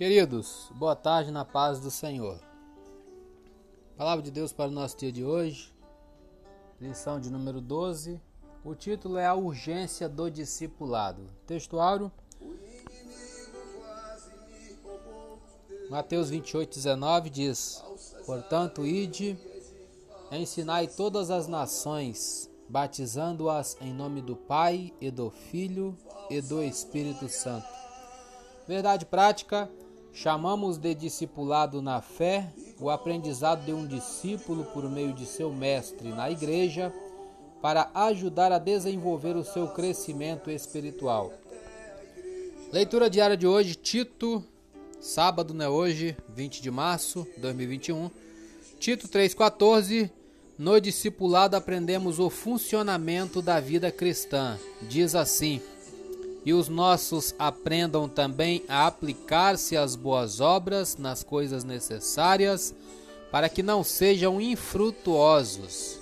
Queridos, boa tarde na paz do Senhor. Palavra de Deus para o nosso dia de hoje, lição de número 12. O título é A Urgência do Discipulado. Textuário, Mateus 28, 19 diz: Portanto, ide, ensinai todas as nações, batizando-as em nome do Pai e do Filho e do Espírito Santo. Verdade prática Chamamos de discipulado na fé o aprendizado de um discípulo por meio de seu mestre na igreja para ajudar a desenvolver o seu crescimento espiritual. Leitura diária de hoje, Tito, sábado, né? Hoje, 20 de março de 2021. Tito 3,14. No discipulado aprendemos o funcionamento da vida cristã. Diz assim e os nossos aprendam também a aplicar-se às boas obras, nas coisas necessárias, para que não sejam infrutuosos.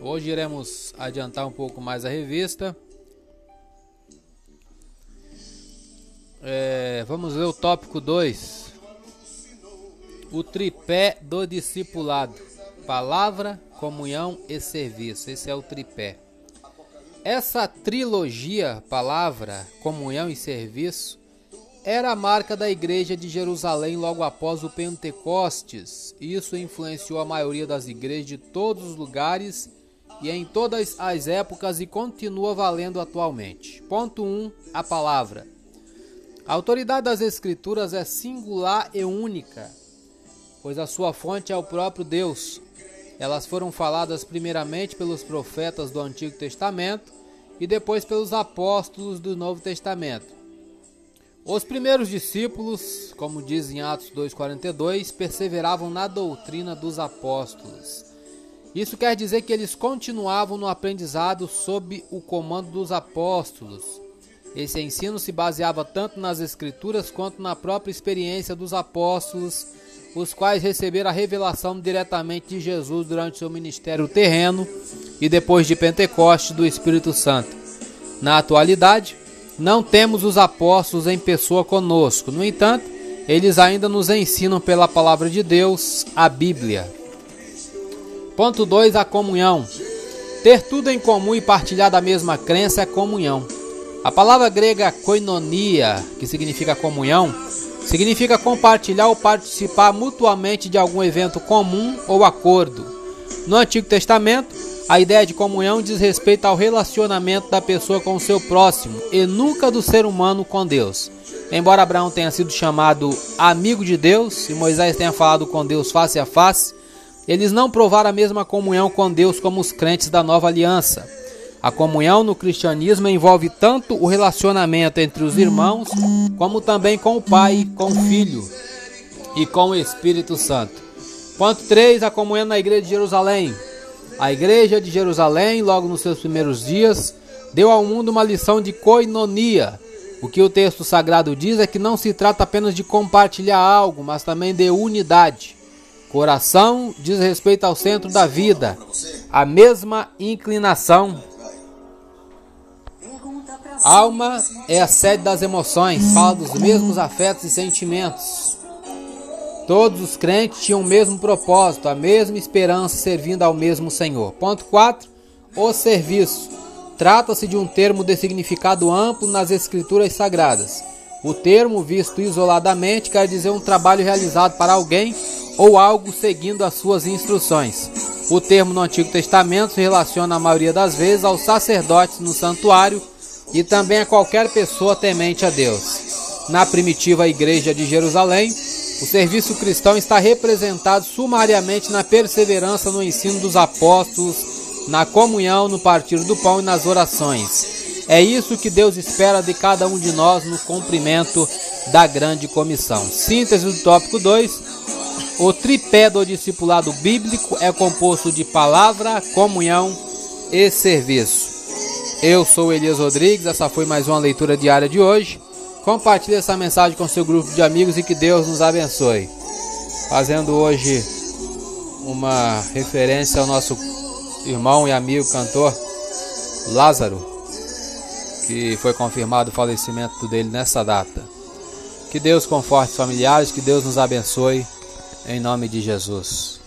Hoje iremos adiantar um pouco mais a revista. É, vamos ver o tópico 2. O tripé do discipulado: palavra, comunhão e serviço. Esse é o tripé. Essa trilogia, palavra, comunhão e serviço, era a marca da igreja de Jerusalém logo após o Pentecostes. Isso influenciou a maioria das igrejas de todos os lugares e em todas as épocas e continua valendo atualmente. Ponto 1. Um, a palavra. A autoridade das Escrituras é singular e única, pois a sua fonte é o próprio Deus. Elas foram faladas primeiramente pelos profetas do Antigo Testamento e depois pelos apóstolos do Novo Testamento. Os primeiros discípulos, como diz em Atos 2,42, perseveravam na doutrina dos apóstolos. Isso quer dizer que eles continuavam no aprendizado sob o comando dos apóstolos. Esse ensino se baseava tanto nas Escrituras quanto na própria experiência dos apóstolos os quais receberam a revelação diretamente de Jesus durante seu ministério terreno e depois de Pentecostes do Espírito Santo. Na atualidade, não temos os apóstolos em pessoa conosco, no entanto, eles ainda nos ensinam pela palavra de Deus, a Bíblia. Ponto 2: a comunhão. Ter tudo em comum e partilhar da mesma crença é comunhão. A palavra grega koinonia, que significa comunhão, Significa compartilhar ou participar mutuamente de algum evento comum ou acordo. No Antigo Testamento, a ideia de comunhão diz respeito ao relacionamento da pessoa com o seu próximo e nunca do ser humano com Deus. Embora Abraão tenha sido chamado amigo de Deus e Moisés tenha falado com Deus face a face, eles não provaram a mesma comunhão com Deus como os crentes da nova aliança. A comunhão no cristianismo envolve tanto o relacionamento entre os irmãos, como também com o Pai, com o Filho e com o Espírito Santo. Ponto 3. A comunhão na igreja de Jerusalém. A igreja de Jerusalém, logo nos seus primeiros dias, deu ao mundo uma lição de coinonia. O que o texto sagrado diz é que não se trata apenas de compartilhar algo, mas também de unidade. Coração diz respeito ao centro da vida, a mesma inclinação Alma é a sede das emoções, fala dos mesmos afetos e sentimentos. Todos os crentes tinham o mesmo propósito, a mesma esperança, servindo ao mesmo Senhor. Ponto 4. O serviço. Trata-se de um termo de significado amplo nas Escrituras Sagradas. O termo, visto isoladamente, quer dizer um trabalho realizado para alguém ou algo seguindo as suas instruções. O termo no Antigo Testamento se relaciona, a maioria das vezes, aos sacerdotes no santuário e também a qualquer pessoa temente a Deus. Na primitiva igreja de Jerusalém, o serviço cristão está representado sumariamente na perseverança no ensino dos apóstolos, na comunhão, no partir do pão e nas orações. É isso que Deus espera de cada um de nós no cumprimento da grande comissão. Síntese do tópico 2. O tripé do discipulado bíblico é composto de palavra, comunhão e serviço. Eu sou Elias Rodrigues, essa foi mais uma leitura diária de hoje. Compartilhe essa mensagem com seu grupo de amigos e que Deus nos abençoe. Fazendo hoje uma referência ao nosso irmão e amigo cantor Lázaro, que foi confirmado o falecimento dele nessa data. Que Deus conforte os familiares, que Deus nos abençoe, em nome de Jesus.